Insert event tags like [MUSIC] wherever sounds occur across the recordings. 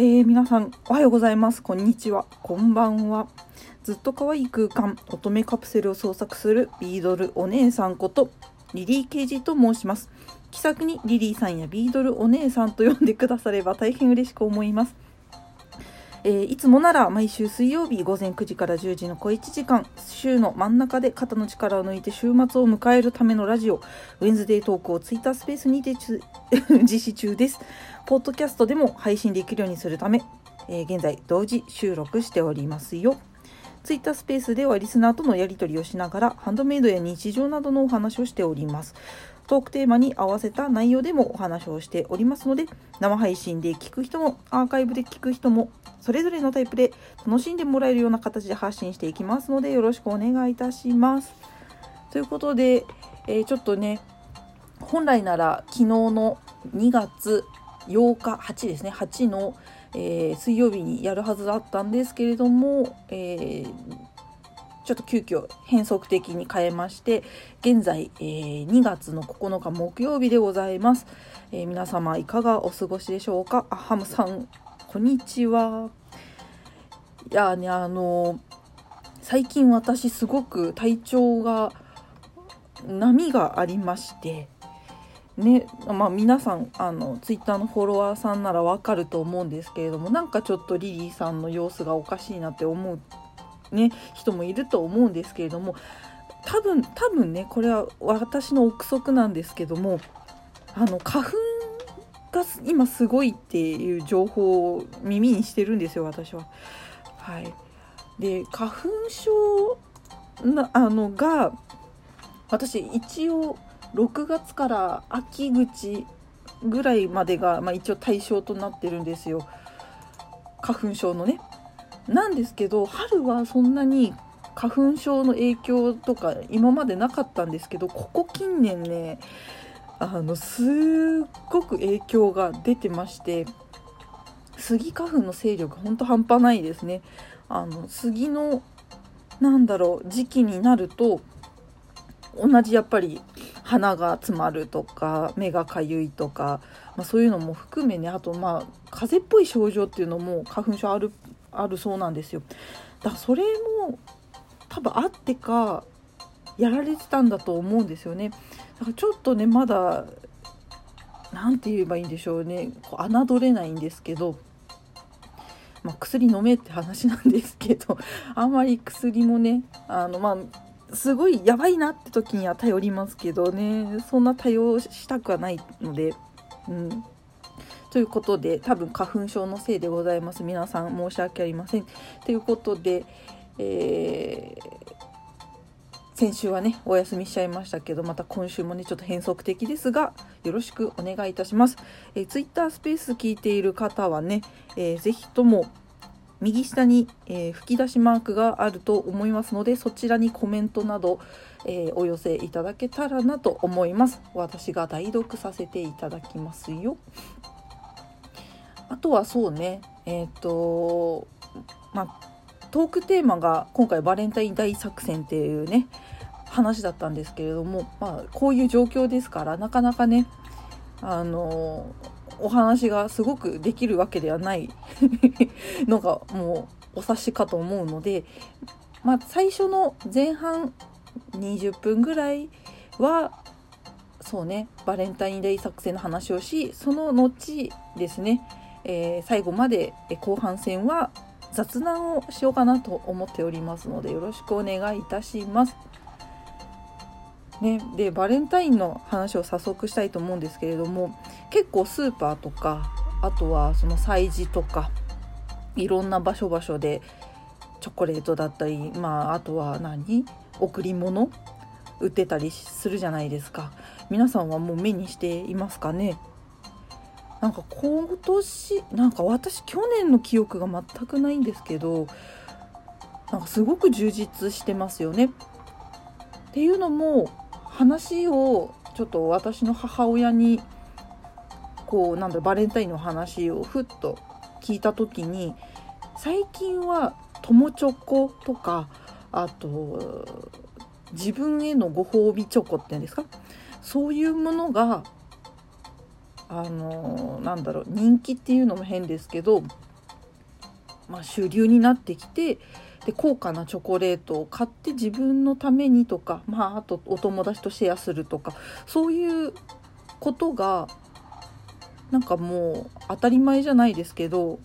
えー、皆さんおはようございます。こんにちは。こんばんは。ずっと可愛い空間乙女カプセルを創作するビードルお姉さんことリリー・ケイジと申します。気さくにリリーさんやビードルお姉さんと呼んでくだされば大変嬉しく思います。えー、いつもなら毎週水曜日午前9時から10時の小1時間週の真ん中で肩の力を抜いて週末を迎えるためのラジオウェンズデートークをツイッタースペースにて [LAUGHS] 実施中です。ポッドキャストでも配信できるようにするため、えー、現在同時収録しておりますよ。ツイッタースペースではリスナーとのやり取りをしながらハンドメイドや日常などのお話をしております。トークテーマに合わせた内容でもお話をしておりますので生配信で聞く人もアーカイブで聞く人もそれぞれのタイプで楽しんでもらえるような形で発信していきますのでよろしくお願いいたします。ということで、えー、ちょっとね本来なら昨日の2月8日8ですね8の、えー、水曜日にやるはずだったんですけれども、えー、ちょっと急遽変則的に変えまして現在、えー、2月の9日木曜日でございます、え皆様いかがお過ごしでしょうか？あハムさんこんにちは。いやねあの最近私すごく体調が波がありましてねまあ、皆さんあのツイッターのフォロワーさんならわかると思うんですけれどもなんかちょっとリリーさんの様子がおかしいなって思う、ね、人もいると思うんですけれども多分多分ねこれは私の憶測なんですけどもあの花粉が今すごいっていう情報を耳にしてるんですよ私は。はい、で花粉症なあのが私一応6月から秋口ぐらいまでが、まあ、一応対象となってるんですよ花粉症のね。なんですけど春はそんなに花粉症の影響とか今までなかったんですけどここ近年ねあのすっごく影響が出てましてスギ花粉の勢力ほんと半端ないですね。あの杉のなんだろう時期になると同じやっぱり鼻が詰まるとか目がかゆいとか、まあ、そういうのも含めねあとまあ風邪っぽい症状っていうのも花粉症あるあるそうなんですよ。だからそれも多分あってかやられてたんだと思うんですよね。だからちょっとねまだ何て言えばいいんでしょうね。こう侮れないんですけど、まあ、薬飲めって話なんですけどあんまり薬もねあのまあすごいやばいなって時には頼りますけどね。そんな対応したくはないのでうん。ということで多分花粉症のせいでございます。皆さん申し訳ありません。ということで、えー先週はねお休みしちゃいましたけどまた今週もねちょっと変則的ですがよろしくお願いいたします、えー、Twitter スペース聞いている方はね、えー、ぜひとも右下に、えー、吹き出しマークがあると思いますのでそちらにコメントなど、えー、お寄せいただけたらなと思います。私が代読させていただきますよ。とはそうね。えっ、ー、とまあトークテーマが今回バレンタイン大作戦っていうね話だったんですけれども、まあ、こういう状況ですからなかなかねあのお話がすごくできるわけではない [LAUGHS] のがもうお察しかと思うので、まあ、最初の前半20分ぐらいはそうねバレンタインデー作戦の話をしその後ですね、えー、最後まで後半戦は雑談をしようかなと思っておりますのでよろしくお願いいたします。ね、でバレンタインの話を早速したいと思うんですけれども結構スーパーとかあとはその催事とかいろんな場所場所でチョコレートだったり、まあ、あとは何？贈り物？売ってたりするじゃないですか。皆さんはもう目にしていますかね？なんか今年なんか私去年の記憶が全くないんですけどなんかすごく充実してますよね。っていうのも話をちょっと私の母親にこうなんだバレンタインの話をふっと聞いた時に最近は友チョコとかあと自分へのご褒美チョコっていうんですか？そういうものがあのなんだろう人気っていうのも変ですけどまあ、主流になってきてで高価なチョコレートを買って自分のためにとか、まあ、あとお友達とシェアするとかそういうことがなんかもう当たり前じゃないですけど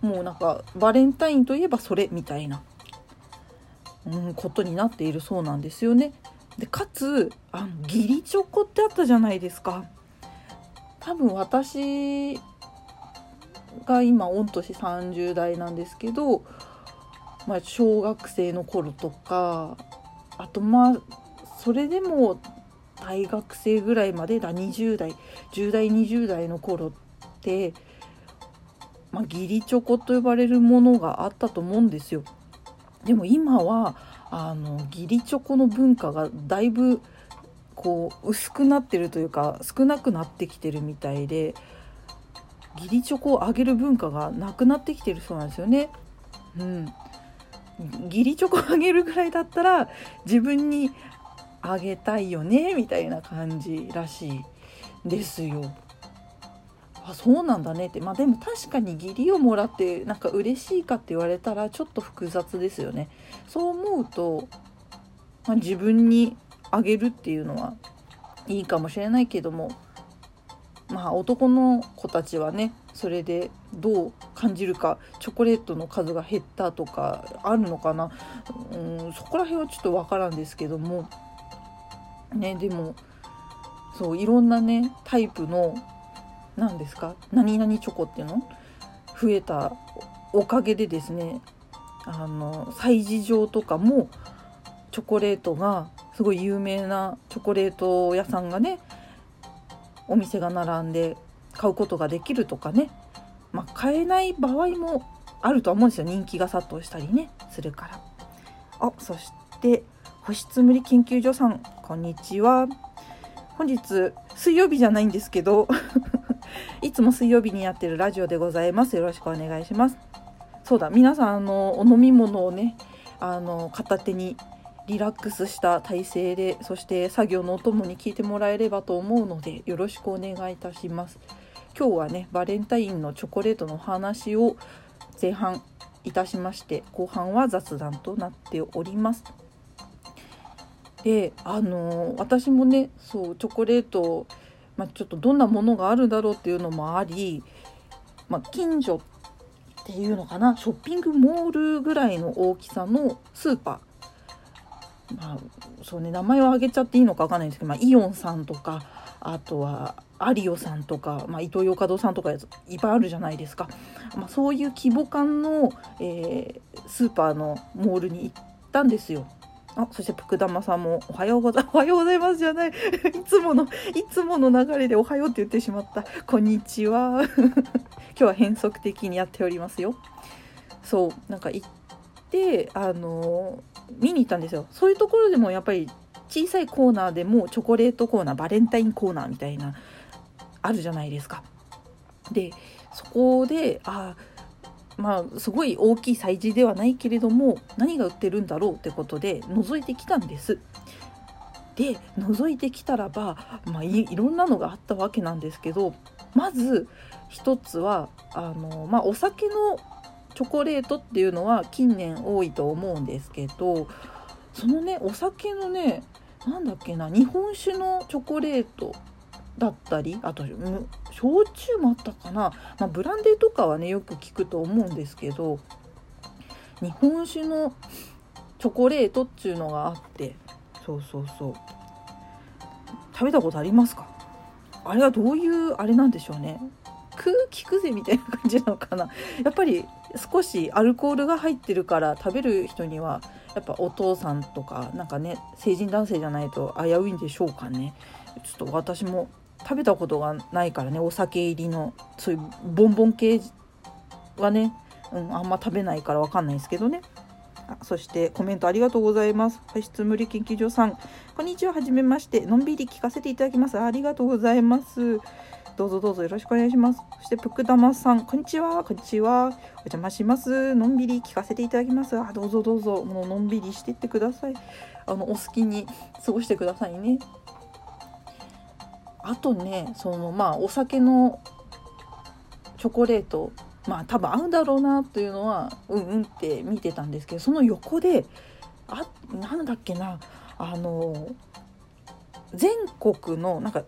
もうなんかバレンタインといえばそれみたいな、うん、ことになっているそうなんですよね。でかつあの義理チョコってあったじゃないですか。多分私が今御年30代なんですけど、まあ、小学生の頃とかあとまあそれでも大学生ぐらいまでだ20代10代20代の頃って、まあ、義理チョコと呼ばれるものがあったと思うんですよ。でも今はあの義理チョコの文化がだいぶこう薄くなってるというか少なくなってきてるみたいで義理チョコをあげる文化がなくなってきてるそうなんですよね。うん、義理チョコあげるぐらいだったら自分にあげたいよねみたいな感じらしいですよ。あそうなんだねってまあでも確かに義理をもらってなんか嬉しいかって言われたらちょっと複雑ですよね。そう思うと、まあ、自分にあげるっていうのはいいかもしれないけどもまあ男の子たちはねそれでどう感じるかチョコレートの数が減ったとかあるのかな。うんそこら辺はちょっと分からんですけどもねでもそういろんなねタイプの何ですか？何々チョコっていうの？増えたおかげでですねあの催事場とかもチョコレートがすごい有名なチョコレート屋さんがねお店が並んで買うことができるとかね、まあ、買えない場合もあるとは思うんですよ。人気が殺到したりねするから。あそして保湿無理研究所さんこんにちは。本日水曜日じゃないんですけど [LAUGHS] いつも水曜日にやってるラジオでございます。よろしくお願いします。そうだ皆さんあのお飲み物をねあの片手にリラックスした体勢でそして作業のお供に聞いてもらえればと思うのでよろしくお願いいたします。今日はねバレンタインのチョコレートの話を前半いたしまして後半は雑談となっております。であの私もねそうチョコレート、まあ、ちょっとどんなものがあるだろうっていうのもあり、まあ、近所っていうのかなショッピングモールぐらいの大きさのスーパー、まあ、そうね名前を挙げちゃっていいのか分かんないんですけど、まあ、イオンさんとかあとはアリオさんとか、まあ、イトーヨーカドーさんとかいっぱいあるじゃないですか、まあ、そういう規模感の、えー、スーパーのモールに行ったんですよ。あ、そして福玉さんもおはようござ、[LAUGHS] おはようございますじゃない。いつもの、いつもの流れでおはようって言ってしまった。こんにちは。[LAUGHS] 今日は変則的にやっておりますよ。そう、なんか行って、あの見に行ったんですよ。そういうところでもやっぱり小さいコーナーでもチョコレートコーナー、バレンタインコーナーみたいな、あるじゃないですか。で、そこで、あ、まあすごい大きい催事ではないけれども何が売ってるんだろうってことで覗いてきたんです。で覗いてきたらば、まあ、いろんなのがあったわけなんですけどまず一つはあの、まあ、お酒のチョコレートっていうのは近年多いと思うんですけどそのねお酒のねなんだっけな日本酒のチョコレートだったりあと焼酎もあったかな、まあ、ブランデーとかはねよく聞くと思うんですけど日本酒のチョコレートっていうのがあってそうそうそう。食べたことありますか？あれはどういうあれなんでしょうね。空気くぜみたいな感じなのかな。やっぱり少しアルコールが入ってるから食べる人にはやっぱお父さんとかなんかね成人男性じゃないと危ういんでしょうかね。ちょっと私も食べたことがないからねお酒入りのそういうボンボン系はね、うん、あんま食べないから分かんないですけどね。そしてコメントありがとうございます。保湿無理研究所さん。こんにちははめまして。のんびり聞かせていただきます。ありがとうございます。どうぞどうぞよろしくお願いします。そしてぷくだまさんこんにちは。こんにちは。お邪魔します。のんびり聞かせていただきます。あどうぞどうぞ。もうのんびりしてってください。あのお好きに過ごしてくださいね。あとねそのまあお酒のチョコレートまあ多分合うだろうなというのはうんうんって見てたんですけどその横であなんだっけな。あの全国のなんか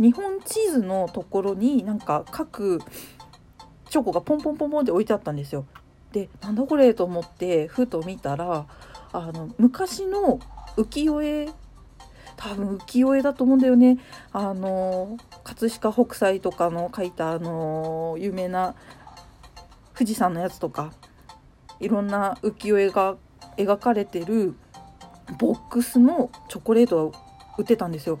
日本地図のところになんか各チョコがポンポンポンポンって置いてあったんですよ。でなんだこれと思ってふと見たらあの昔の浮世絵多分浮世絵だと思うんだよねあの葛飾北斎とかの描いたあの有名な富士山のやつとかいろんな浮世絵が描かれてるボックスのチョコレートが売ってたんですよ。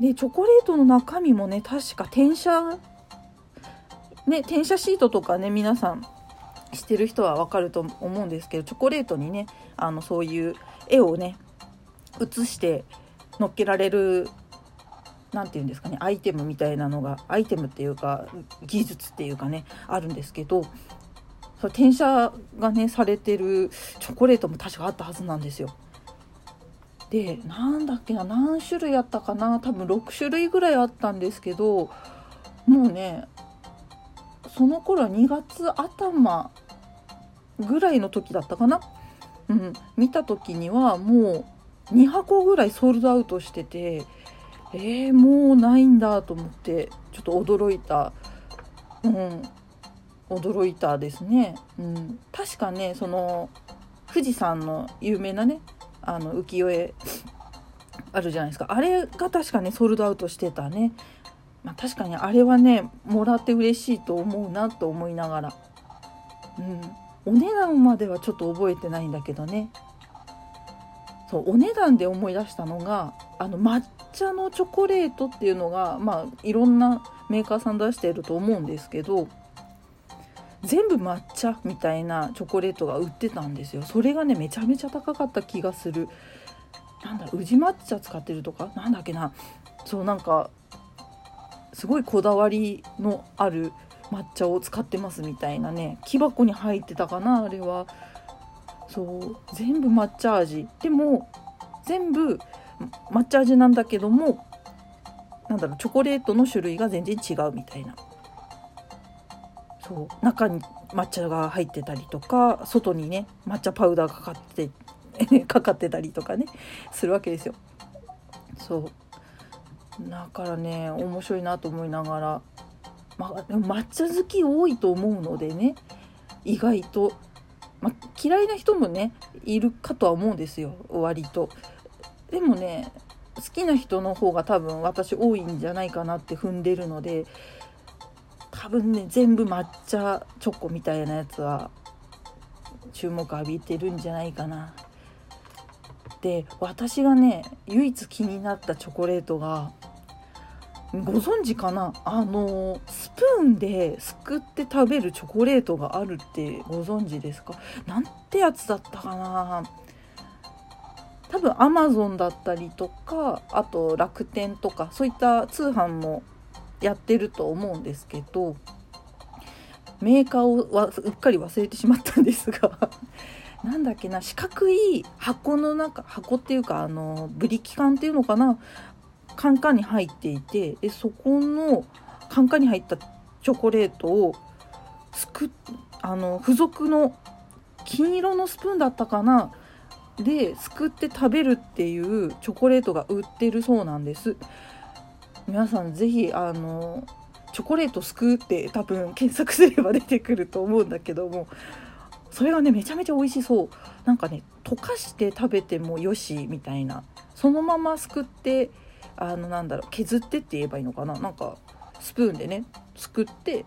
でチョコレートの中身もね確か転写ね転写シートとかね皆さんしてる人はわかると思うんですけどチョコレートにねあのそういう絵をね写して乗っけられる何て言うんですかねアイテムみたいなのがアイテムっていうか技術っていうかねあるんですけどそ転写がねされてるチョコレートも確かあったはずなんですよ。でなんだっけな何種類あったかな多分6種類ぐらいあったんですけどもうねその頃は2月頭ぐらいの時だったかな、うん、見た時にはもう2箱ぐらいソールドアウトしててえー、もうないんだと思ってちょっと驚いた、うん、驚いたですね、うん、確かねその富士山の有名なねあの浮世絵あるじゃないですか。あれが確かねソールドアウトしてたね、まあ、確かにあれはねもらって嬉しいと思うなと思いながら、うん、お値段まではちょっと覚えてないんだけどね。そうお値段で思い出したのがあの抹茶のチョコレートっていうのがまあいろんなメーカーさん出してると思うんですけど全部抹茶みたいなチョコレートが売ってたんですよ。それがねめちゃめちゃ高かった気がする。なんだ宇治抹茶使ってるとか？なんだっけな？そうなんかすごいこだわりのある抹茶を使ってますみたいなね木箱に入ってたかなあれは。そう全部抹茶味。でも全部抹茶味なんだけどもなんだろうチョコレートの種類が全然違うみたいな。そう中に抹茶が入ってたりとか外にね抹茶パウダーかかって [LAUGHS] かかってたりとかねするわけですよ。そうだからね面白いなと思いながら、まあ、抹茶好き多いと思うのでね意外と、ま、嫌いな人もねいるかとは思うんですよ割と。でもね好きな人の方が多分私多いんじゃないかなって踏んでるので多分ね全部抹茶チョコみたいなやつは注目浴びてるんじゃないかな。で私がね唯一気になったチョコレートがご存知かな？あのスプーンですくって食べるチョコレートがあるってご存知ですか？なんてやつだったかな？多分アマゾンだったりとかあと楽天とかそういった通販もやってると思うんですけどメーカーをわうっかり忘れてしまったんですが [LAUGHS] なんだっけな四角い箱の中箱っていうかあのブリキ缶っていうのかなカンカンに入っていてでそこのカンカンに入ったチョコレートをすくあの付属の金色のスプーンだったかなですくって食べるっていうチョコレートが売ってるそうなんです。皆さん是非あのチョコレートすくって多分検索すれば出てくると思うんだけどもそれがねめちゃめちゃ美味しそう。なんかね溶かして食べてもよしみたいな。そのまますくってあのなんだろう削ってって言えばいいのかな。なんかスプーンでねすくって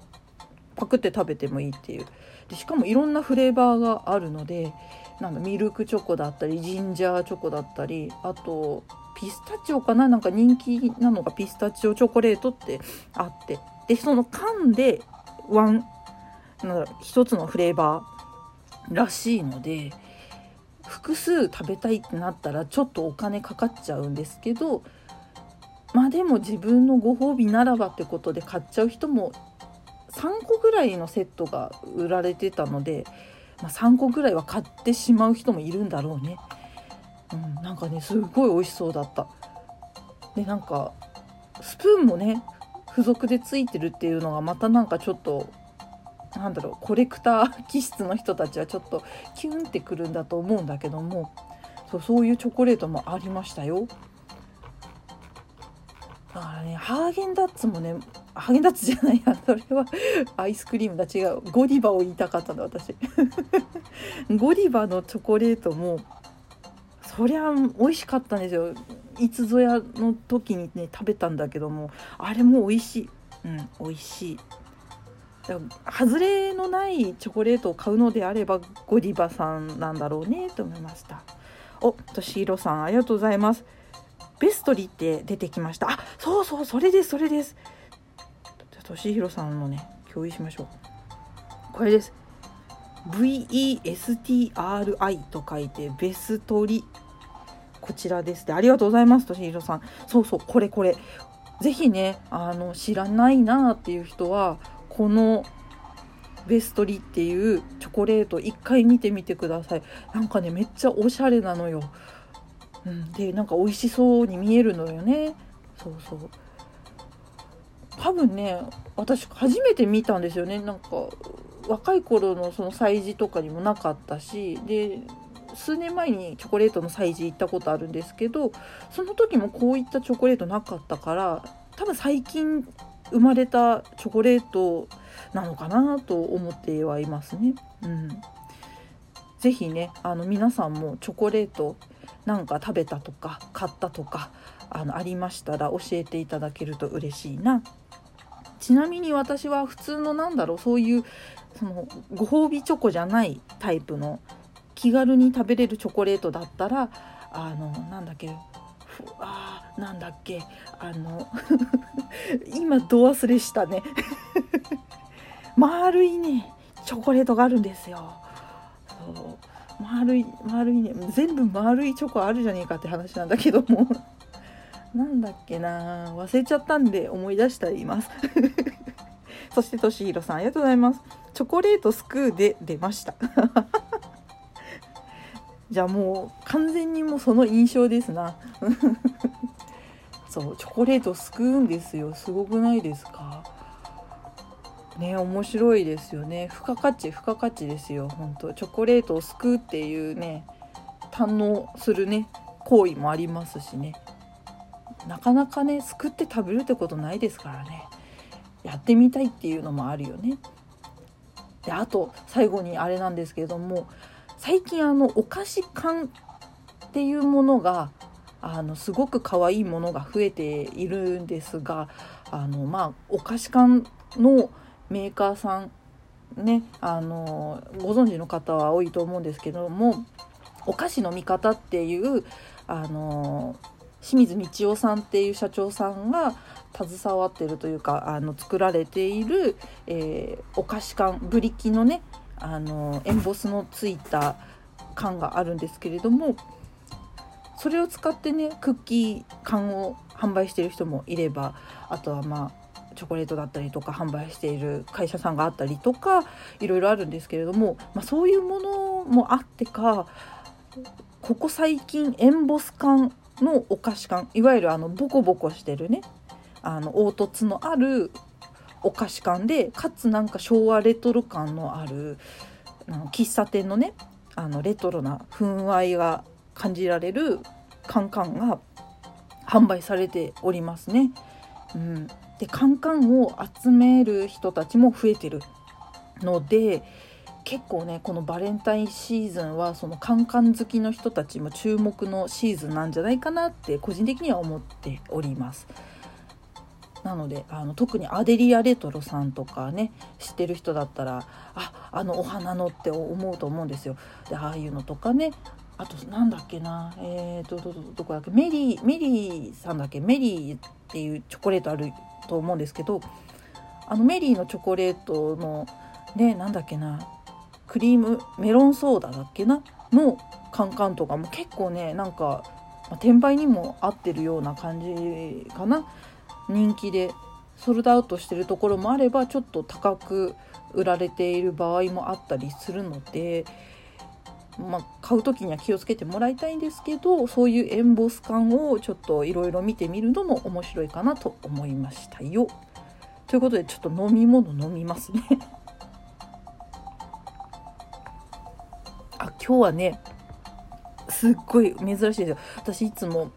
パクって食べてもいいっていう。でしかもいろんなフレーバーがあるのでなんだミルクチョコだったりジンジャーチョコだったりあとピスタチオかな？なんか人気なのがピスタチオチョコレートってあってでその缶でワンなん一つのフレーバーらしいので複数食べたいってなったらちょっとお金かかっちゃうんですけどまあでも自分のご褒美ならばってことで買っちゃう人も3個ぐらいのセットが売られてたので、まあ、3個ぐらいは買ってしまう人もいるんだろうね。うん、なんかねすごい美味しそうだった。でなんかスプーンもね付属でついてるっていうのがまたなんかちょっとなんだろうコレクター気質の人たちはちょっとキュンってくるんだと思うんだけどもそうそういうチョコレートもありましたよ。だからねハーゲンダッツもねハーゲンダッツじゃないやそれはアイスクリームだ違う。ゴディバを言いたかったんだ私。[LAUGHS] ゴディバのチョコレートもそりゃ美味しかったんですよ。いつぞやの時にね食べたんだけどもあれも美味しい。うん美味しい。外れのないチョコレートを買うのであればゴディバさんなんだろうねと思いました。おとしひろさんありがとうございます。ベストリって出てきました。あそうそうそれですそれです。としひろさんのね共有しましょう。これです。VESTRI と書いてベストリこちらです。でありがとうございますとしひろさん。そうそうこれこれ。ぜひねあの知らないなっていう人はこのベストリっていうチョコレート一回見てみてください。なんかねめっちゃおしゃれなのよ、うん、でなんか美味しそうに見えるのよね。そうそう。多分ね私初めて見たんですよね。なんか若い頃のその催事とかにもなかったし。で数年前にチョコレートの催事行ったことあるんですけどその時もこういったチョコレートなかったから多分最近生まれたチョコレートなのかなと思ってはいますね。うん、ぜひねあの皆さんもチョコレートなんか食べたとか買ったとかあのありましたら教えていただけると嬉しいな。ちなみに私は普通のなんだろうそういうそのご褒美チョコじゃないタイプの気軽に食べれるチョコレートだったらあのなんだっけあなんだっけあの [LAUGHS] 今ど忘れしたね。[LAUGHS] 丸いねチョコレートがあるんですよ。そう丸い丸いね全部丸いチョコあるじゃねえかって話なんだけども。[LAUGHS] なんだっけな忘れちゃったんで思い出したら言います。そしてとしひろさんありがとうございます。チョコレートスクーで出ました。じゃあもう完全にもうその印象ですな。[LAUGHS] そうチョコレートすくうんですよ。すごくないですか？ね面白いですよね。付加価値付加価値ですよ。本当チョコレートをすくうっていうね堪能するね行為もありますしね。なかなかねすくって食べるってことないですからね。やってみたいっていうのもあるよね。であと最後にあれなんですけども最近あのお菓子缶っていうものがあのすごく可愛いものが増えているんですがあのまあお菓子缶のメーカーさんねあのご存知の方は多いと思うんですけどもお菓子の見方っていうあの清水道夫さんっていう社長さんが携わってるというかあの作られている、えー、お菓子缶ブリキのねあのエンボスのついた缶があるんですけれどもそれを使ってねクッキー缶を販売してる人もいればあとはまあチョコレートだったりとか販売している会社さんがあったりとかいろいろあるんですけれども、まあ、そういうものもあってかここ最近エンボス缶のお菓子缶いわゆるあのボコボコしてるねあの凹凸のあるお菓子感でかつなんか昭和レトロ感のある喫茶店のねあのレトロな風合いが感じられるカンカンが販売されておりますね。うん、でカンカンを集める人たちも増えてるので結構ねこのバレンタインシーズンはそのカンカン好きの人たちも注目のシーズンなんじゃないかなって個人的には思っております。なのであの特にアデリアレトロさんとかね知ってる人だったらああのお花のって思うと思うんですよ。でああいうのとかねあとなんだっけなえーとどどこだっけメリーメリーさんだっけメリーっていうチョコレートあると思うんですけどあのメリーのチョコレートのねなんだっけなクリームメロンソーダだっけなのカンカンとかも結構ねなんか、ま転売にも合ってるような感じかな人気でソールドアウトしてるところもあればちょっと高く売られている場合もあったりするので、まあ、買う時には気をつけてもらいたいんですけどそういうエンボス感をちょっといろいろ見てみるのも面白いかなと思いましたよ。ということでちょっと飲み物飲みますね [LAUGHS] あ今日はねすっごい珍しいですよ。私いつも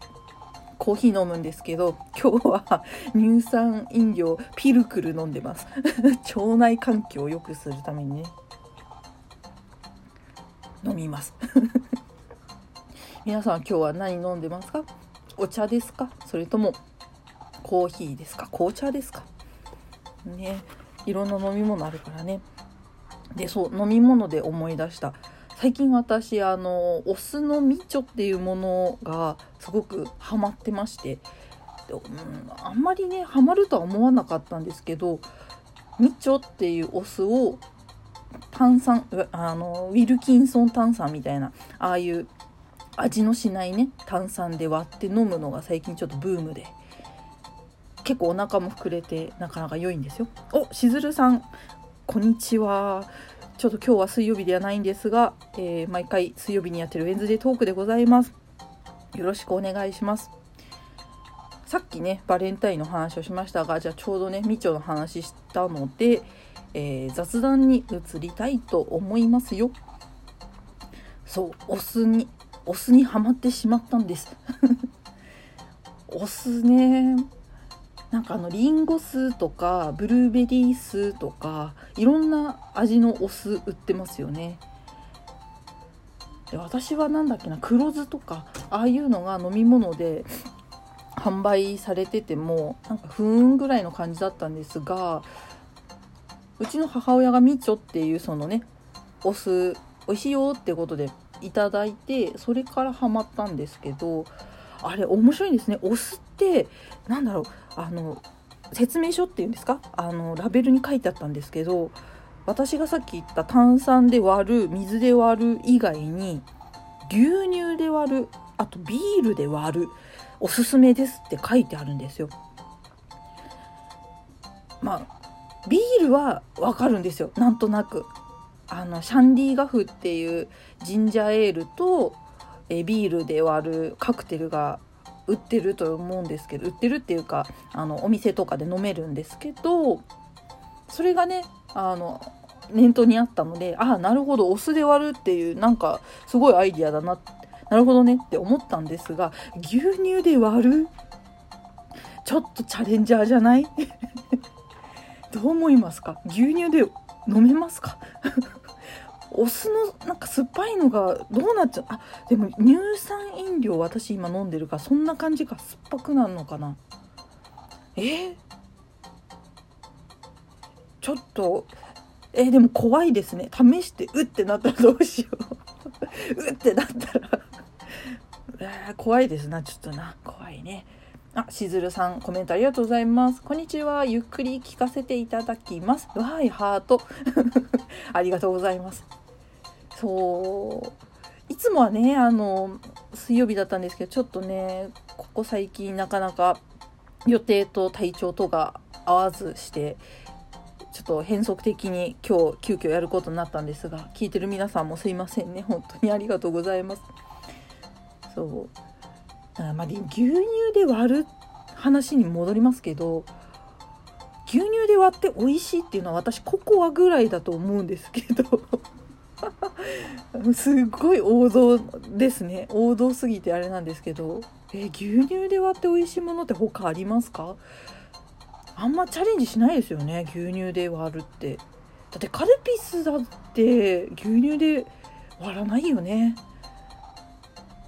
コーヒー飲むんですけど今日は乳酸飲料ピルクル飲んでます。[LAUGHS] 腸内環境を良くするためにね。飲みます。[LAUGHS] 皆さん今日は何飲んでますか？お茶ですか？それともコーヒーですか？紅茶ですか？ねいろんな飲み物あるからね。でそう飲み物で思い出した。最近私あのお酢のみちょっていうものがすごくハマってまして。で、うん、あんまりねハマるとは思わなかったんですけどみちょっていうお酢を炭酸あのウィルキンソン炭酸みたいなああいう味のしないね炭酸で割って飲むのが最近ちょっとブームで。結構お腹も膨れてなかなか良いんですよ。おしずるさんこんにちは。ちょっと今日は水曜日ではないんですが、えー、毎回水曜日にやってるウェンズデートークでございます。よろしくお願いします。さっきね、バレンタインの話をしましたが、じゃあちょうどね、みちょの話したので、えー、雑談に移りたいと思いますよ。そう、お酢に、お酢にはまってしまったんです。[LAUGHS] お酢ね、なんかあのリンゴ酢とかブルーベリー酢とかいろんな味のお酢売ってますよね。で私は何だっけな黒酢とかああいうのが飲み物で販売されててもなんか不運ぐらいの感じだったんですがうちの母親がみちょっていうそのねお酢美味しいよってことでいただいてそれからハマったんですけどあれ面白いんですねお酢ってなんだろうあの説明書っていうんですか？あのラベルに書いてあったんですけど私がさっき言った炭酸で割る水で割る以外に牛乳で割るあとビールで割るおすすめですって書いてあるんですよ。まあビールはわかるんですよなんとなく。あのシャンディガフっていうジンジャーエールとえビールで割るカクテルが売ってると思うんですけど売ってるっていうかあのお店とかで飲めるんですけどそれがねあの念頭にあったのでああなるほどお酢で割るっていうなんかすごいアイディアだななるほどねって思ったんですが牛乳で割る？ちょっとチャレンジャーじゃない？[LAUGHS] どう思いますか？牛乳で飲めますか？お酢のなんか酸っぱいのがどうなっちゃう？あでも乳酸飲料私今飲んでるからそんな感じか。酸っぱくなるのかな？え？ー、ちょっとえー、でも怖いですね。試してうってなったらどうしよう。うってなったら、怖いですなちょっとな。怖いね。あ、しずるさん、コメントありがとうございます。こんにちは。ゆっくり聞かせていただきます。わい、ハート。[LAUGHS] ありがとうございます。そういつもはねあの水曜日だったんですけどちょっとねここ最近なかなか予定と体調とが合わずしてちょっと変則的に今日急遽やることになったんですが聞いてる皆さんもすいませんね本当にありがとうございますそうまあ牛乳で割る話に戻りますけど牛乳で割って美味しいっていうのは私ココアぐらいだと思うんですけど [LAUGHS] すっごい王道ですね。王道すぎてあれなんですけどえ牛乳で割って美味しいものって他ありますか？あんまチャレンジしないですよね牛乳で割るって。だってカルピスだって牛乳で割らないよね。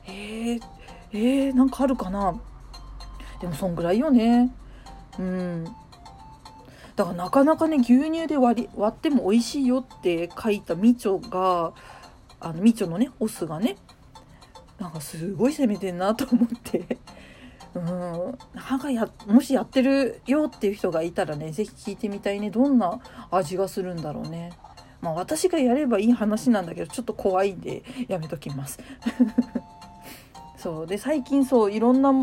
えー、えー、なんかあるかな？でもそんぐらいよね。うん。だからなかなかね牛乳で割り割っても美味しいよって書いたみちょがあのみちょのねオスがねなんかすごい攻めてんなと思って。うん。歯がやもしやってるよっていう人がいたらね是非聞いてみたいね。どんな味がするんだろうね。まあ私がやればいい話なんだけどちょっと怖いんでやめときます。そう。で最近そういろんな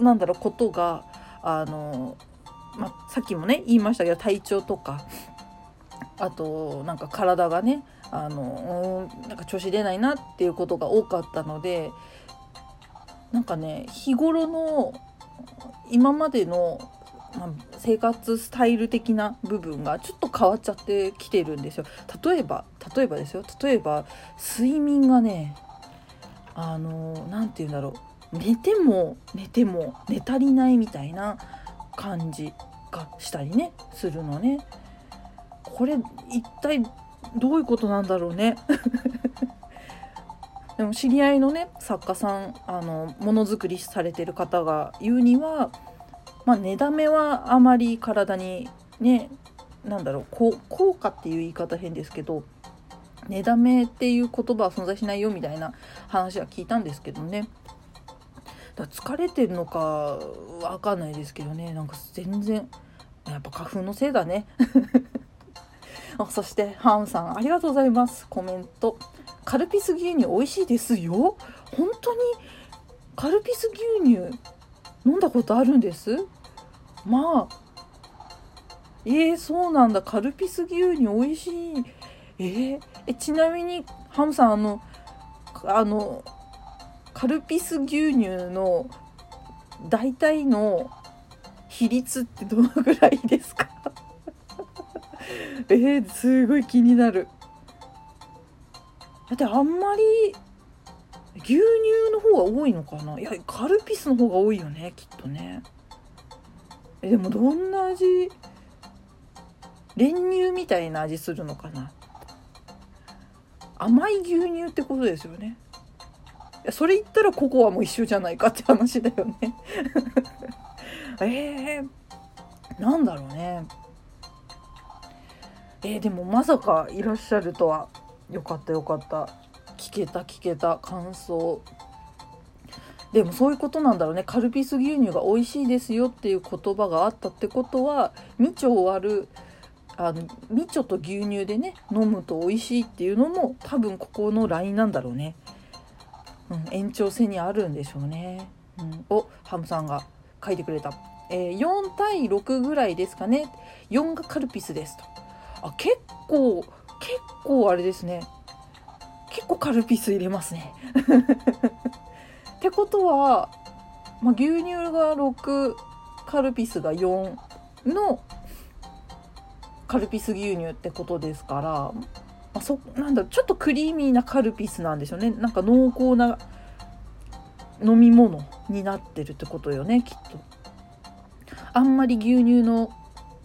なんだろうことがあのまあ、さっきもね言いましたけど体調とかあとなんか体がねあのなんか調子出ないなっていうことが多かったのでなんかね日頃の今までのま、生活スタイル的な部分がちょっと変わっちゃってきてるんですよ。例えば例えばですよ。例えば睡眠がねあの何て言うんだろう。寝ても寝ても寝足りないみたいな感じがしたりねするのね。これ一体どういうことなんだろうね。[LAUGHS] でも知り合いのね作家さんあのものづくりされてる方が言うには、まあ、寝だめはあまり体にねなんだろう効果っていう言い方変ですけど寝だめっていう言葉は存在しないよみたいな話は聞いたんですけどね。だ疲れてるのかわかんないですけどね。なんか全然やっぱ花粉のせいだね。[LAUGHS] そしてハンさんありがとうございます。コメント。カルピス牛乳美味しいですよ。本当にカルピス牛乳飲んだことあるんです？まあえー、そうなんだ。カルピス牛乳美味しい。えー、えちなみにハムさんあのあのカルピス牛乳の大体の比率ってどのぐらいですか？[LAUGHS] えー、すごい気になる。だってあんまり牛乳の方が多いのかな？いやカルピスの方が多いよねきっとね。えでもどんな味？練乳みたいな味するのかな？甘い牛乳ってことですよね。それ言ったらココアも一緒じゃないかって話だよね。[LAUGHS] えー、なんだろうね。えー、でもまさかいらっしゃるとは。よかったよかった。聞けた聞けた。感想。でもそういうことなんだろうね。カルピス牛乳が美味しいですよっていう言葉があったってことはみちょ割るあのみちょと牛乳でね飲むと美味しいっていうのも多分ここのラインなんだろうね、うん、延長線にあるんでしょうね、うん、おハムさんが書いてくれた、えー、4対6ぐらいですかね。4がカルピスですと。あ結構結構あれですね。結構カルピス入れますね。ってことは、まあ、牛乳が6カルピスが4のカルピス牛乳ってことですから、まあ、そなんだちょっとクリーミーなカルピスなんでしょうね。なんか濃厚な飲み物になってるってことよねきっと。あんまり牛乳の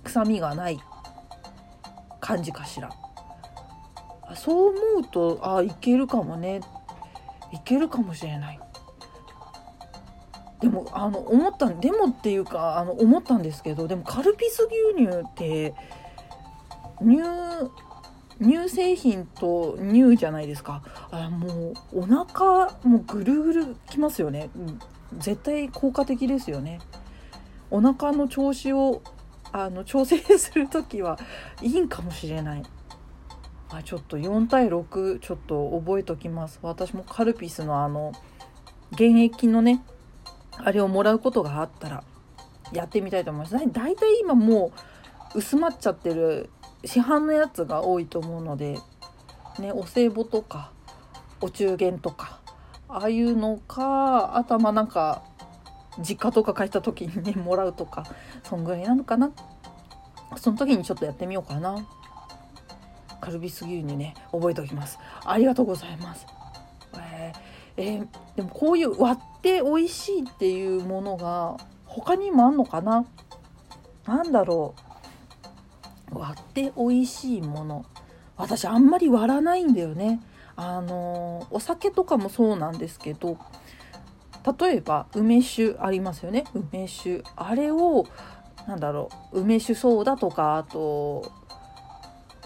臭みがない感じかしら。そう思うとあいけるかもね。いけるかもしれない。でもあの思ったでもっていうかあの思ったんですけどでもカルピス牛乳って乳乳製品と乳じゃないですか。あもうお腹もうぐるぐるきますよね、うん、絶対効果的ですよね。お腹の調子をあの調整する時はいいんかもしれない。あちょっと4対6ちょっと覚えときます。私もカルピスのあの現役のねあれをもらうことがあったらやってみたいと思います。だいたい今もう薄まっちゃってる市販のやつが多いと思うのでねお歳暮とかお中元とかああいうのかあとはまあなんか実家とか帰った時にね [LAUGHS] もらうとかそんぐらいなのかな。その時にちょっとやってみようかな。カルピス牛乳ね覚えておきます。ありがとうございます。えー、えー、でもこういう割って美味しいっていうものが他にもあんのかな。何だろう。割って美味しいもの。私あんまり割らないんだよね。あのお酒とかもそうなんですけど例えば梅酒ありますよね。梅酒。あれをなんだろう梅酒ソーダとかあと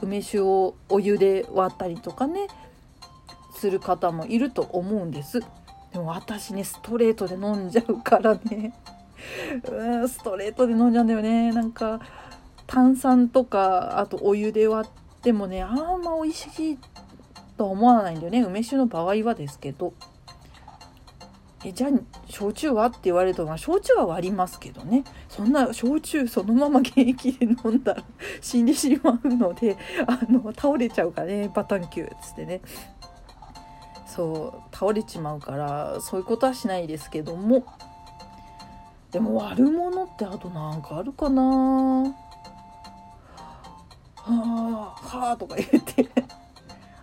梅酒をお湯で割ったりとかねする方もいると思うんです。でも私ねストレートで飲んじゃうからね。[LAUGHS] うんストレートで飲んじゃうんだよね。なんか炭酸とかあとお湯で割ってもねあんま美味しいとは思わないんだよね。梅酒の場合はですけど。えじゃあ焼酎は？って言われると、まあ、焼酎は割りますけどね。そんな焼酎そのまま現役で飲んだら [LAUGHS] 死んでしまうのであの倒れちゃうからね。バタンキューっつってね。そう倒れちまうからそういうことはしないですけども。でも割るものってあとなんかあるかな。はあはあとか言って。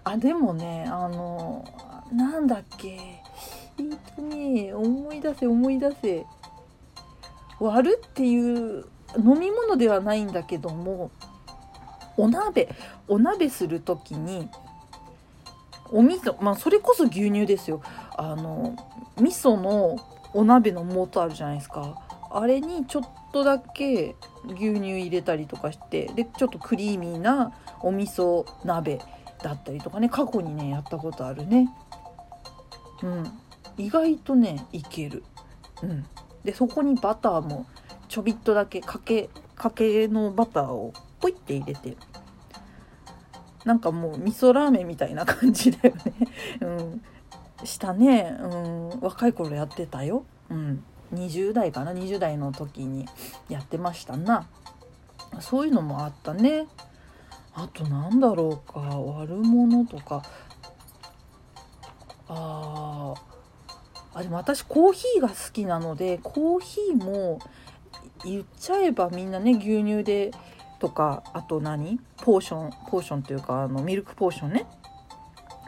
あでもねあのなんだっけ。えっとね思い出せ思い出せ。割るっていう飲み物ではないんだけどもお鍋。お鍋する時にお味噌まあそれこそ牛乳ですよ。あの味噌のお鍋の素あるじゃないですか。あれにちょっとだけ牛乳入れたりとかしてでちょっとクリーミーなお味噌鍋だったりとかね過去にねやったことあるね。うん。意外とねいける。うん。でそこにバターもちょびっとだけかけかけのバターをポイって入れて。なんかもう味噌ラーメンみたいな感じだよね。うん。したねうん。若い頃やってたよ。うん。20代かな？20代の時にやってましたな。そういうのもあったね。あとなんだろうか。悪者とか。ああでも私コーヒーが好きなのでコーヒーも言っちゃえばみんなね牛乳でとかあと何？ポーションポーションっていうかあのミルクポーションね。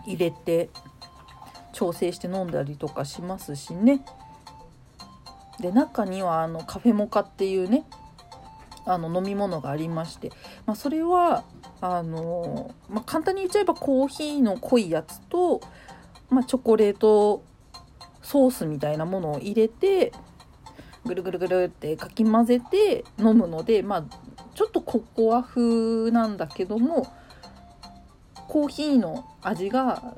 入れて調整して飲んだりとかしますしね。で中にはあのカフェモカっていうねあの飲み物がありまして、まあ、それはあの、まあ、簡単に言っちゃえばコーヒーの濃いやつと、まあ、チョコレートソースみたいなものを入れてぐるぐるぐるってかき混ぜて飲むので、まあ、ちょっとココア風なんだけどもコーヒーの味が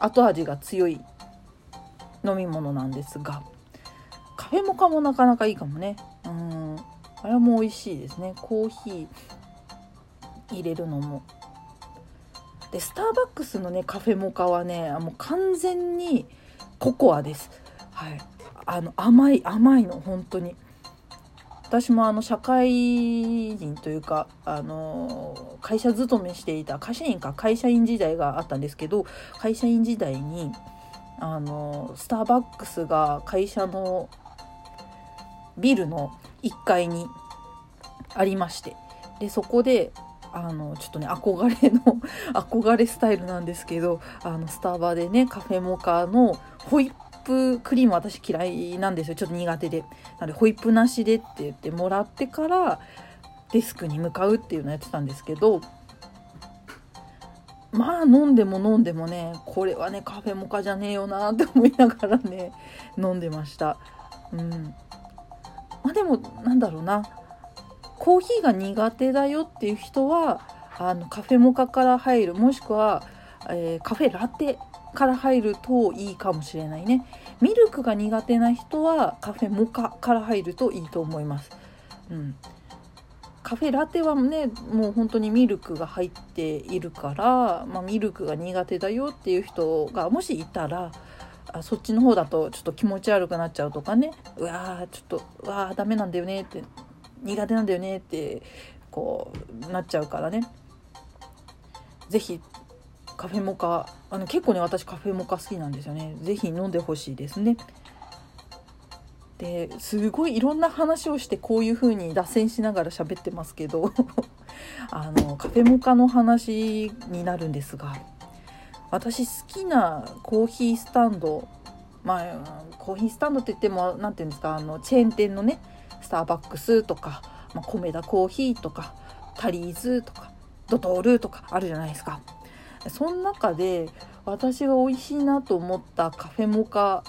後味が強い飲み物なんですが。カフェモカもなかなかいいかもね。うん。あれも美味しいですね。コーヒー入れるのも。でスターバックスのねカフェモカはねもう完全にココアです。はい。あの甘い甘いの本当に。私もあの社会人というかあの会社勤めしていた会社員か会社員時代があったんですけど会社員時代にあのスターバックスが会社のビルの1階にありましてでそこであのちょっとね憧れの [LAUGHS] 憧れスタイルなんですけどあのスタバでねカフェモカのホイップクリーム私嫌いなんですよ。ちょっと苦手で。なのでホイップなしでって言ってもらってからデスクに向かうっていうのをやってたんですけどまあ飲んでも飲んでもねこれはねカフェモカじゃねえよなって思いながらね飲んでました。うん。まあでもなんだろうな。コーヒーが苦手だよっていう人はあのカフェモカから入るもしくは、えー、カフェラテから入るといいかもしれないね。ミルクが苦手な人はカフェモカから入るといいと思います、うん、カフェラテはねもう本当にミルクが入っているから、まあ、ミルクが苦手だよっていう人がもしいたらあそっちの方だとちょっと気持ち悪くなっちゃうとかね。うわーちょっとうわーダメなんだよねって苦手なんだよねってこうなっちゃうからね。是非カフェモカあの結構ね私カフェモカ好きなんですよね。是非飲んでほしいですね。ですごいいろんな話をしてこういう風に脱線しながら喋ってますけど。[LAUGHS] あのカフェモカの話になるんですが。私好きなコーヒースタンドまあコーヒースタンドって言っても何て言うんですかあのチェーン店のねスターバックスとか、まあ、米田コーヒーとかタリーズとかドトールとかあるじゃないですか。その中で私が美味しいなと思ったカフェモカ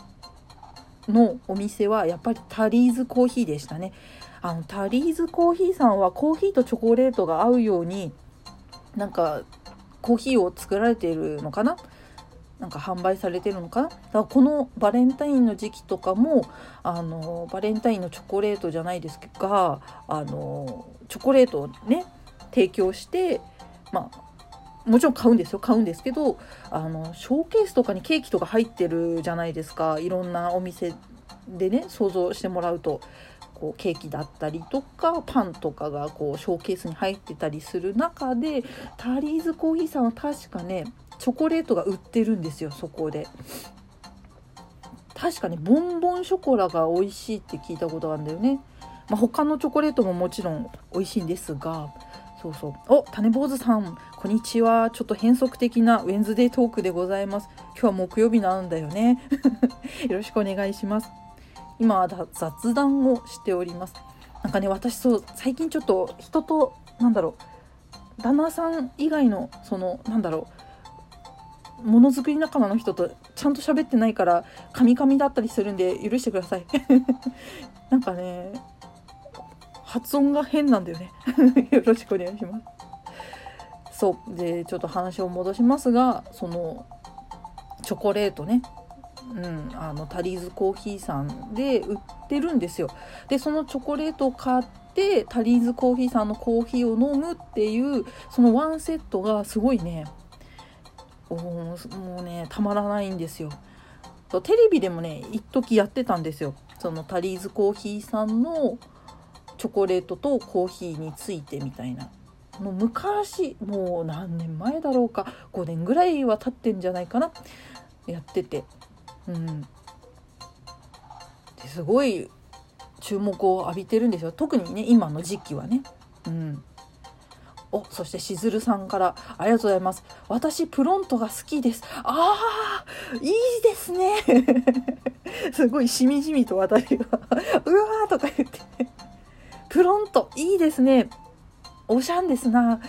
のお店はやっぱりタリーズコーヒーでしたね。あのタリーズコーヒーさんはコーヒーとチョコレートが合うようになんかコーヒーを作られているのかな？なんか販売されてるのかな？だからこのバレンタインの時期とかもあのバレンタインのチョコレートじゃないですがあのチョコレートをね提供してまあもちろん買うんですよ。買うんですけどあのショーケースとかにケーキとか入ってるじゃないですか。いろんなお店でね想像してもらうと。こうケーキだったりとかパンとかがこうショーケースに入ってたりする中でタリーズコーヒーさんは確かねチョコレートが売ってるんですよそこで。確かにボンボンショコラが美味しいって聞いたことがあるんだよね。まあ、他のチョコレートももちろん美味しいんですが。そうそう。お種坊主さん。こんにちは。ちょっと変則的なウェンズデートークでございます。今日は木曜日なんだよね。[LAUGHS] よろしくお願いします。今は雑談をしております。なんかね私そう最近ちょっと人となんだろう旦那さん以外のそのなんだろうものづくり仲間の人とちゃんと喋ってないからカミカミだったりするんで許してください。[LAUGHS] なんかね発音が変なんだよね。[LAUGHS] よろしくお願いします。そう。でちょっと話を戻しますがそのチョコレートね。うん、あのタリーズコーヒーさんで売ってるんですよ。でそのチョコレートを買ってタリーズコーヒーさんのコーヒーを飲むっていうそのワンセットがすごいねもうねたまらないんですよ。テレビでもね一時やってたんですよ。そのタリーズコーヒーさんのチョコレートとコーヒーについてみたいな。もう昔もう何年前だろうか。5年ぐらいは経ってんじゃないかな。やってて。うん。ですごい注目を浴びてるんですよ。特にね今の時期はね。うん。おそしてしずるさんからありがとうございます。私プロントが好きです。ああいいですね。[LAUGHS] すごいしみじみと私が [LAUGHS] うわーとか言って。プロントいいですね。おしゃんですな。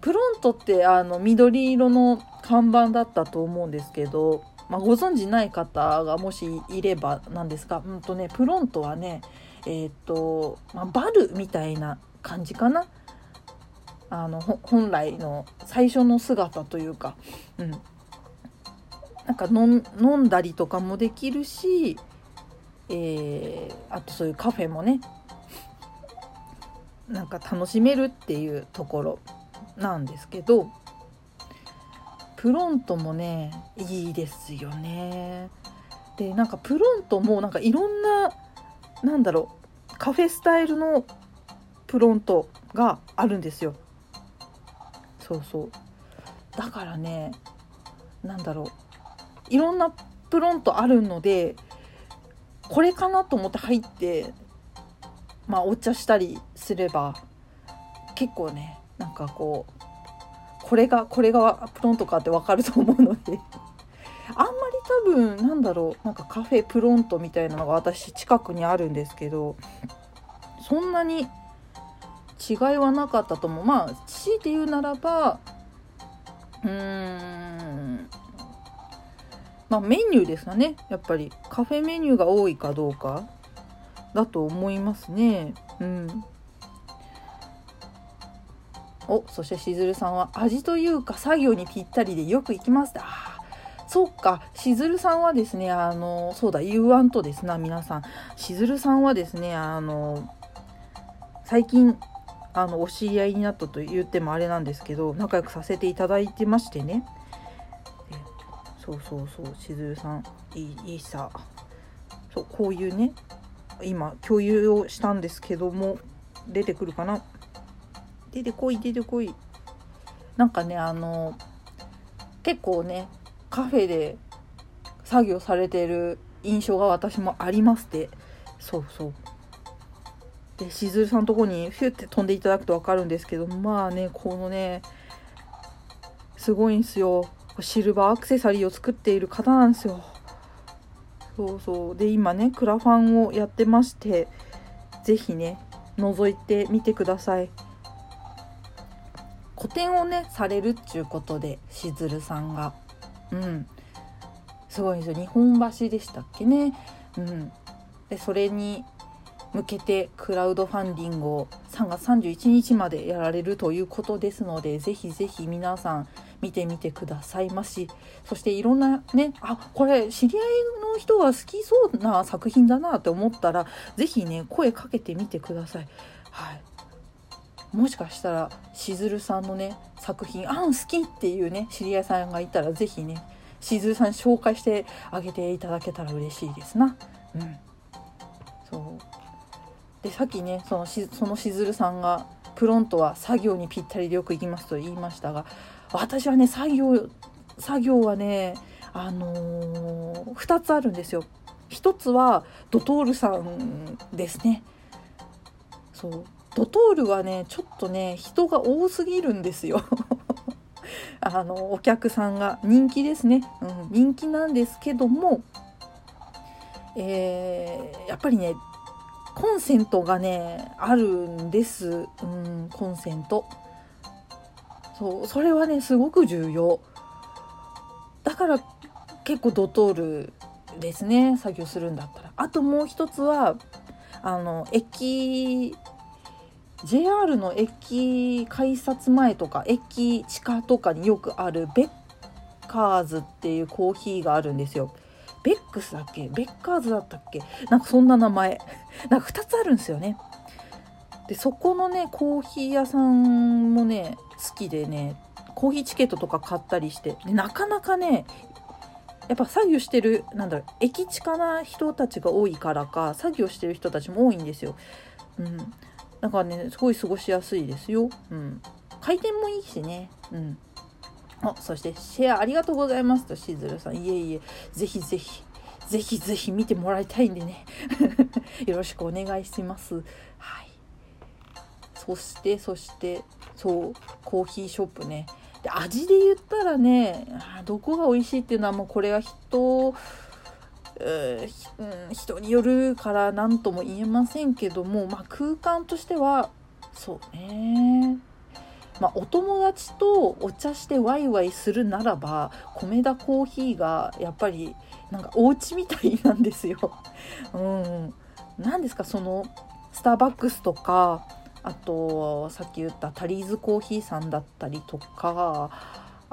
プロントってあの緑色の看板だったと思うんですけど、まあ、ご存じない方がもしいればなんですが、うんとね、プロントはねえっ、と、まあ、バルみたいな感じかな。あの本来の最初の姿というか、うん、なんか飲んだりとかもできるし、えー、あとそういうカフェもねなんか楽しめるっていうところなんですけどプロントもねいいですよね。でなんかプロントもなんかいろんななんだろうカフェスタイルのプロントがあるんですよ。そうそうだからねなんだろういろんなプロントあるのでこれかなと思って入ってまあお茶したりすれば結構ねなんかこうこれがこれがプロントかってわかると思うので [LAUGHS] あんまり多分なんだろうなんかカフェプロントみたいなのが私近くにあるんですけどそんなに違いはなかったと思うまあ強いて言うならばうーんまあメニューですかねやっぱりカフェメニューが多いかどうかだと思いますね。うん。お、そしてしずるさんは味というか作業にぴったりでよく行きます。あそっか、しずるさんはですね、あの、そうだ、言わんとですな、皆さん。しずるさんはですね、あの、最近、あの、お知り合いになったと言ってもあれなんですけど、仲良くさせていただいてましてね。そうそうそう、しずるさん、いい、いいさ。そう、こういうね、今共有をしたんですけども出てくるかな出てこい出てこいなんかねあの結構ねカフェで作業されてる印象が私もありましてそうそう。でしずるさんのとこにフュって飛んでいただくと分かるんですけどまあねこのねすごいんすよ。シルバーアクセサリーを作っている方なんですよ。そうそう。で今ねクラファンをやってまして是非ね覗いてみてください。個展をねされるっちゅうことでしずるさんが。うん。すごいですよ。日本橋でしたっけね。うん。でそれに向けてクラウドファンディングを3月31日までやられるということですのでぜひぜひ皆さん見てみてくださいまし。そしていろんなねあこれ知り合いの人が好きそうな作品だなって思ったら是非ね声かけてみてください。はい。もしかしたらしずるさんのね作品あん好きっていうね知り合いさんがいたら是非ねしずるさん紹介してあげていただけたら嬉しいですな。うん、そうでさっきねそのしそのしずるさんがプロントは作業にぴったりでよく行きますと言いましたが私はね作業作業はねあのー、2つあるんですよ。1つはドトールさんですね。そうドトールはねちょっとね人が多すぎるんですよ。[LAUGHS] あのお客さんが人気ですね、うん、人気なんですけども、えー、やっぱりねコンセントがねあるんです、うん、コンセント。そうそれはねすごく重要。だから結構ドトールですね作業するんだったら。あともう一つはあの駅 JR の駅改札前とか駅地下とかによくあるベッカーズっていうコーヒーがあるんですよ。ベックスだっけ？ベッカーズだったっけ？なんかそんな名前。[LAUGHS] なんか2つあるんですよね。で、そこのね、コーヒー屋さんもね、好きでね、コーヒーチケットとか買ったりして、でなかなかね、やっぱ作業してる、なんだろう、駅近な人たちが多いからか、作業してる人たちも多いんですよ。うん。だかねすごい過ごしやすいですよ。うん、回転もいいしね。うん。あそしてシェアありがとうございますとしずるさん。いえいえ。ぜひぜひ。ぜひぜひ見てもらいたいんでね。[LAUGHS] よろしくお願いします。はい。そしてそしてそうコーヒーショップね。で味で言ったらねどこが美味しいっていうのはもうこれは人人によるから何とも言えませんけども、まあ、空間としてはそうねまあ、お友達とお茶してワイワイするならば米田コーヒーがやっぱりなんかお家みたいなんですよ。[LAUGHS] うん、何ですかそのスターバックスとかあとさっき言ったタリーズコーヒーさんだったりとか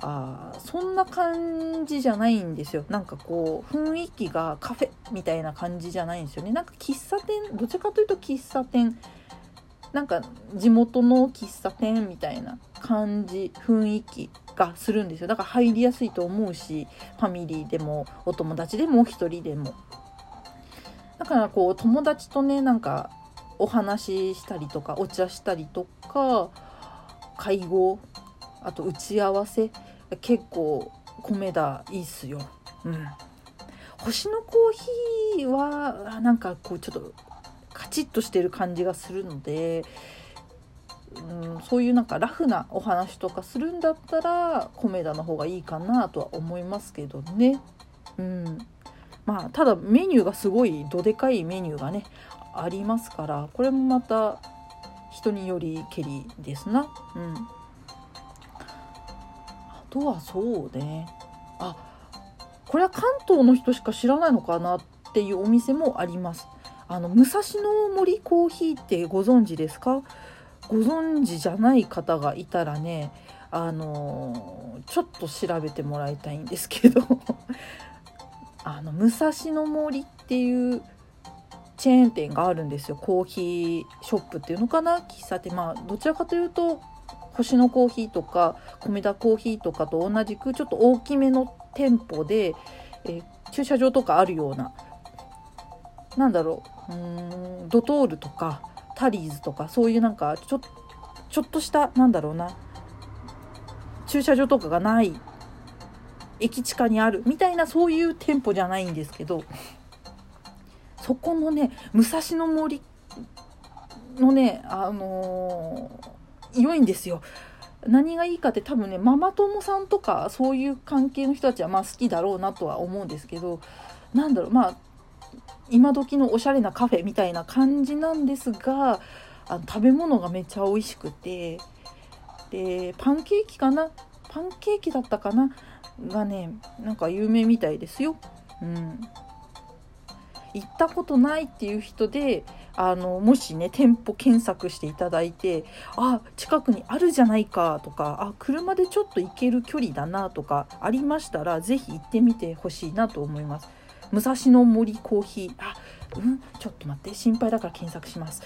あそんな感じじゃないんですよ。なんかこう雰囲気がカフェみたいな感じじゃないんですよね。なんか喫茶店どちらかというと喫茶店。なんか地元の喫茶店みたいな感じ雰囲気がするんですよ。だから入りやすいと思うしファミリーでもお友達でも一人でも。だからこう友達とねなんかお話ししたりとかお茶したりとか会合あと打ち合わせ結構米田いいっすよ。うん。星のコーヒーはなんかこうちょっとカチッとしてる感じがするので、うん、そういうなんかラフなお話とかするんだったら米田の方がいいかなとは思いますけどね。うん。まあただメニューがすごいどでかいメニューがねありますからこれもまた人によりけりですな。うんとはそうね。あこれは関東の人しか知らないのかなっていうお店もあります。あの武蔵野森コーヒーってご存知ですか？ご存知じゃない方がいたらねあのちょっと調べてもらいたいんですけど。[LAUGHS] あの武蔵野森っていうチェーン店があるんですよ。コーヒーショップっていうのかな？喫茶店。まあどちらかというと星のコーヒーとか米田コーヒーとかと同じくちょっと大きめの店舗で、えー、駐車場とかあるようななんだろううんドトールとかタリーズとかそういうなんかちょちょっとしたなんだろうな駐車場とかがない駅地下にあるみたいなそういう店舗じゃないんですけどそこのね武蔵野森のねあのー良いんですよ。何がいいかって多分ねママ友さんとかそういう関係の人たちはまあ好きだろうなとは思うんですけどなんだろうまあ今時のおしゃれなカフェみたいな感じなんですがあの食べ物がめっちゃ美味しくてでパンケーキかな？パンケーキだったかな？がねなんか有名みたいですよ。うん行ったことないっていう人であのもしね店舗検索していただいてあ近くにあるじゃないかとかあ車でちょっと行ける距離だなとかありましたら是非行ってみてほしいなと思います。武蔵野森コーヒー。あうん？ちょっと待って心配だから検索します。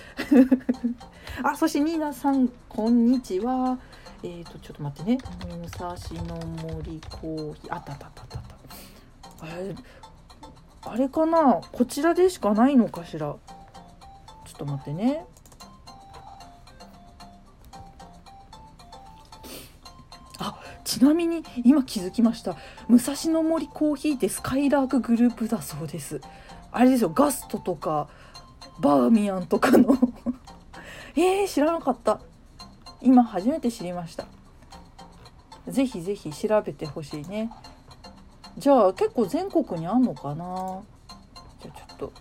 [LAUGHS] あそしてニーナさんこんにちは。えーとちょっと待ってね。武蔵野森コーヒー。あったあったあったあった。えー、あれかな？こちらでしかないのかしら？ちょっと待ってね。あちなみに今気づきました。武蔵野森コーヒーってスカイラークグループだそうです。あれですよ。ガストとかバーミヤンとかの。[LAUGHS] えー、知らなかった。今初めて知りました。ぜひぜひ調べてほしいね。じゃあ結構全国にあんのかな？じゃあちょっと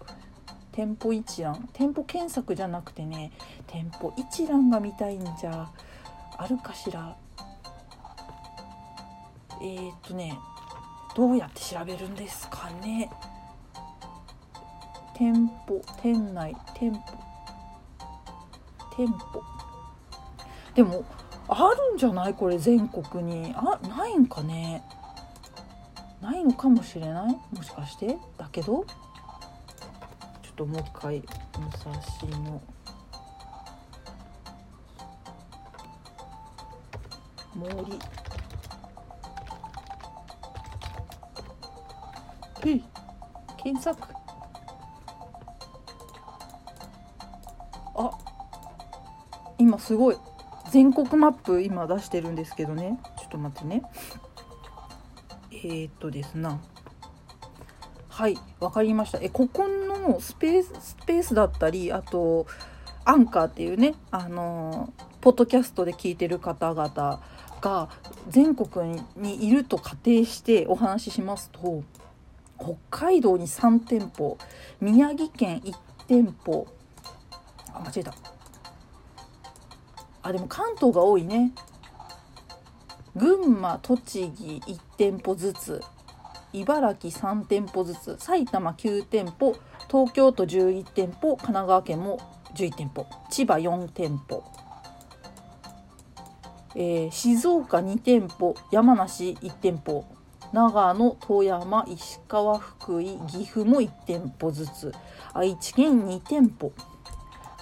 店舗一覧。店舗検索じゃなくてね店舗一覧が見たいんじゃあるかしら？えー、っとねどうやって調べるんですかね？店舗店内店舗。店舗。でもあるんじゃない？これ全国に。あないんかね？ないのかもしれない？もしかして？だけど？ちょっともう一回武蔵野。森。え検索。あ今すごい。全国マップ今出してるんですけどね。ちょっと待ってね。えー、っとですな。はいわかりました。えここのスペーススペースだったりあとアンカーっていうねあのポッドキャストで聞いてる方々が全国にいると仮定してお話ししますと北海道に3店舗宮城県1店舗あ間違えた。あでも関東が多いね。群馬栃木1店舗ずつ茨城3店舗ずつ埼玉9店舗東京都11店舗神奈川県も11店舗千葉4店舗、えー、静岡2店舗山梨1店舗長野富山石川福井岐阜も1店舗ずつ愛知県2店舗。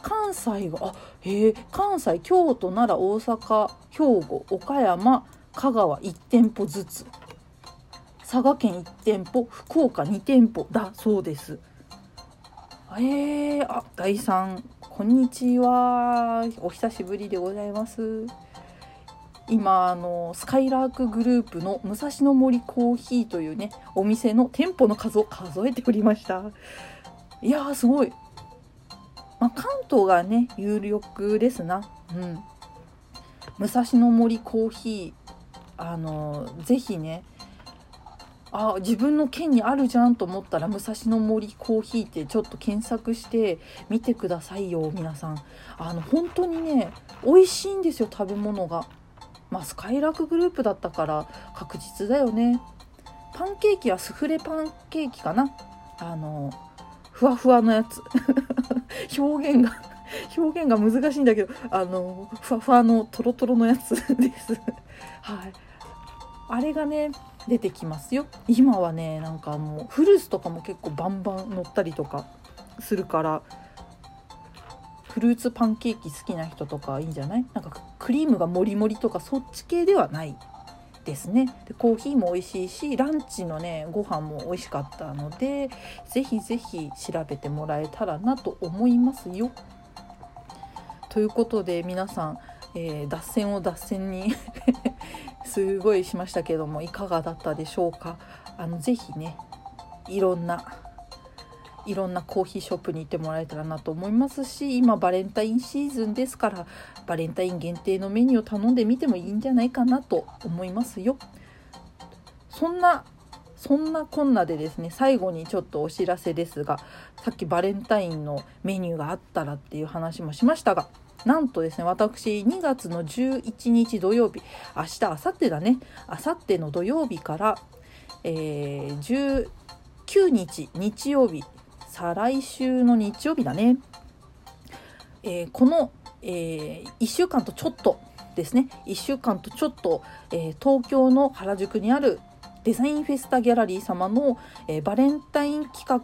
関西があへえ関西京都奈良大阪兵庫岡山香川1店舗ずつ。佐賀県1店舗福岡2店舗だそうです。えー、あ大さんこんにちは。お久しぶりでございます。今あのスカイラークグループの武蔵野森コーヒーというねお店の店舗の数を数えておりました。いやーすごい、まあ、関東がね有力ですな。うん。武蔵野森コーヒーあのぜひねあ自分の県にあるじゃんと思ったら武蔵野森コーヒーってちょっと検索してみてくださいよ皆さん。あの本当にね美味しいんですよ食べ物が。まあスカイラークグループだったから確実だよね。パンケーキはスフレパンケーキかな。あのふわふわのやつ。[LAUGHS] 表現が表現が難しいんだけどあのふわふわのとろとろのやつ [LAUGHS] です。はい。あれがね出てきますよ。今はねなんかもうフルーツとかも結構バンバン乗ったりとかするからフルーツパンケーキ好きな人とかいいんじゃない？なんかクリームがもりもりとかそっち系ではないですね。でコーヒーも美味しいしランチのねご飯も美味しかったのでぜひぜひ調べてもらえたらなと思いますよ。ということで皆さん、えー、脱線を脱線に [LAUGHS] すごいしましたけどもいかがだったでしょうか？あのぜひねいろんないろんなコーヒーショップに行ってもらえたらなと思いますし今バレンタインシーズンですからバレンタイン限定のメニューを頼んでみてもいいんじゃないかなと思いますよ。そんなそんなこんなでですね最後にちょっとお知らせですがさっきバレンタインのメニューがあったらっていう話もしましたがなんとですね私2月の11日土曜日明日明後日だね明後日の土曜日から、えー、19日日曜日再来週の日曜日だね、えー、この、えー、1週間とちょっとですね1週間とちょっと、えー、東京の原宿にあるデザインフェスタギャラリー様の、えー、バレンタイン企画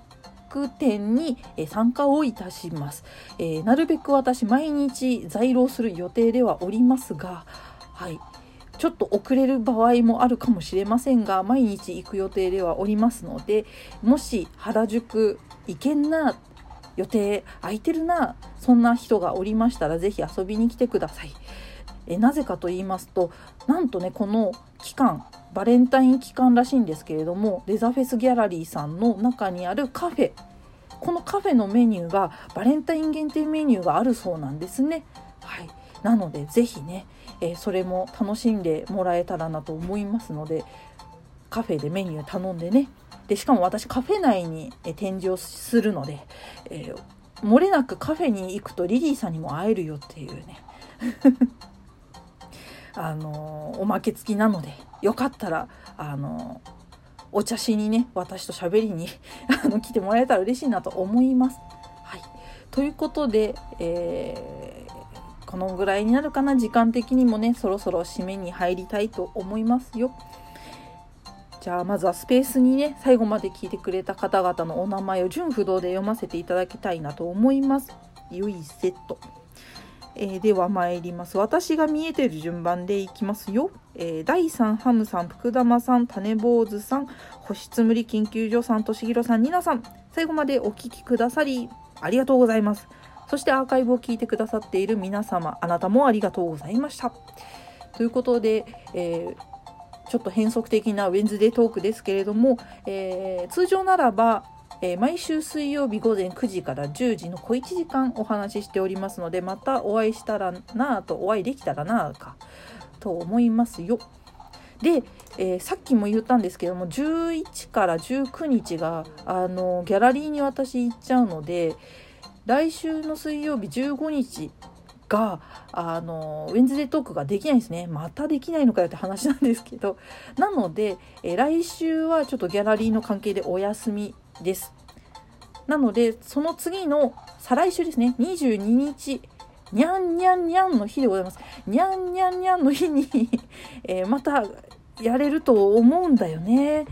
展に参加をいたします、えー、なるべく私毎日在労する予定ではおりますがはいちょっと遅れる場合もあるかもしれませんが毎日行く予定ではおりますのでもし原宿行けんな予定空いてるなそんな人がおりましたら是非遊びに来てください。えなぜかと言いますとなんとねこの期間バレンタイン期間らしいんですけれどもデザフェスギャラリーさんの中にあるカフェ。このカフェのメニューがバレンタイン限定メニューがあるそうなんですね。はい、なのでぜひね、えー、それも楽しんでもらえたらなと思いますのでカフェでメニュー頼んでね。でしかも私カフェ内に展示をするので、えー、漏れなくカフェに行くとリリーさんにも会えるよっていうね。あのおまけ付きなのでよかったらあのお茶しにね私と喋りに [LAUGHS] あの来てもらえたら嬉しいなと思います。はい、ということで、えー、このぐらいになるかな？時間的にもねそろそろ締めに入りたいと思いますよ。じゃあまずはスペースにね最後まで聞いてくれた方々のお名前を順不動で読ませていただきたいなと思います。ゆいセット。えー、では参ります。私が見えてる順番でいきますよ。えー、第3ハムさん、福玉さん、種坊主さん、星つむり研究所さん、としひろさん、になさん、最後までお聴きくださり、ありがとうございます。そしてアーカイブを聞いてくださっている皆様、あなたもありがとうございました。ということで、えー、ちょっと変則的なウェンズデートークですけれども、えー、通常ならばえー、毎週水曜日午前9時から10時の小1時間お話ししておりますのでまたお会いしたらなぁとお会いできたらなぁかと思いますよ。で、えー、さっきも言ったんですけども11から19日があのギャラリーに私行っちゃうので来週の水曜日15日があのウェンズデートークができないんですねまたできないのかよって話なんですけどなので、えー、来週はちょっとギャラリーの関係でお休みです。なので、その次の再来週ですね、22日、にゃんにゃんにゃんの日でございます。にゃんにゃんにゃんの日に [LAUGHS] えー、またやれると思うんだよね。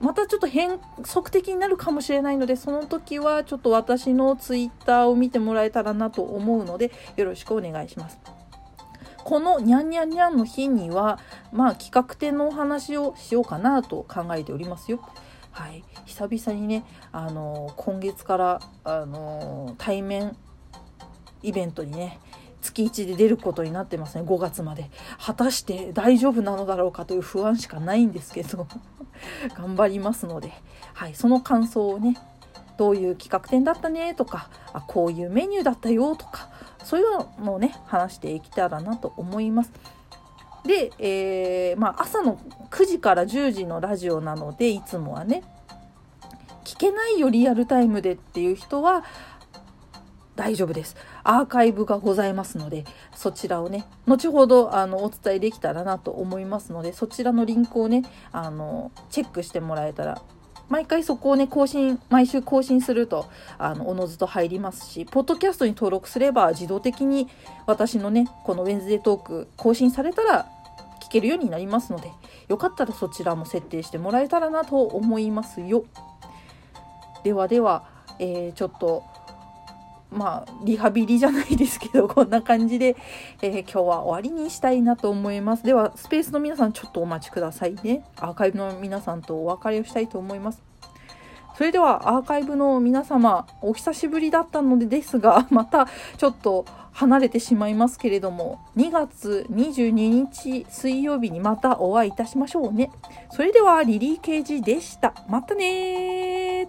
またちょっと変則的になるかもしれないので、その時はちょっと私のツイッターを見てもらえたらなと思うので、よろしくお願いします。このにゃんにゃんにゃんの日には、まあ企画展のお話をしようかなと考えておりますよ。はい、久々にね、あの今月からあの対面イベントにね月1で出ることになってますね5月まで。果たして大丈夫なのだろうかという不安しかないんですけど [LAUGHS] 頑張りますので、はい、その感想をねどういう企画展だったねとかあこういうメニューだったよとかそういうのをね話していけたらなと思います。で、えー、まあ、朝の9時から10時のラジオなのでいつもはね聞けないよリアルタイムでっていう人は大丈夫です。アーカイブがございますので、そちらをね、後ほどあのお伝えできたらなと思いますので、そちらのリンクをね、あのチェックしてもらえたら、毎回そこをね、更新、毎週更新すると、あの、おのずと入りますし、ポッドキャストに登録すれば自動的に私のね、このウェンズデートーク更新されたら聞けるようになりますので、よかったらそちらも設定してもらえたらなと思いますよ。ではでは、えー、ちょっとまあリハビリじゃないですけどこんな感じで、えー、今日は終わりにしたいなと思います。ではスペースの皆さんちょっとお待ちくださいね。アーカイブの皆さんとお別れをしたいと思います。それではアーカイブの皆様お久しぶりだったのでですが [LAUGHS] またちょっと離れてしまいますけれども2月22日水曜日にまたお会いいたしましょうね。それではリリー・ケージでした。またね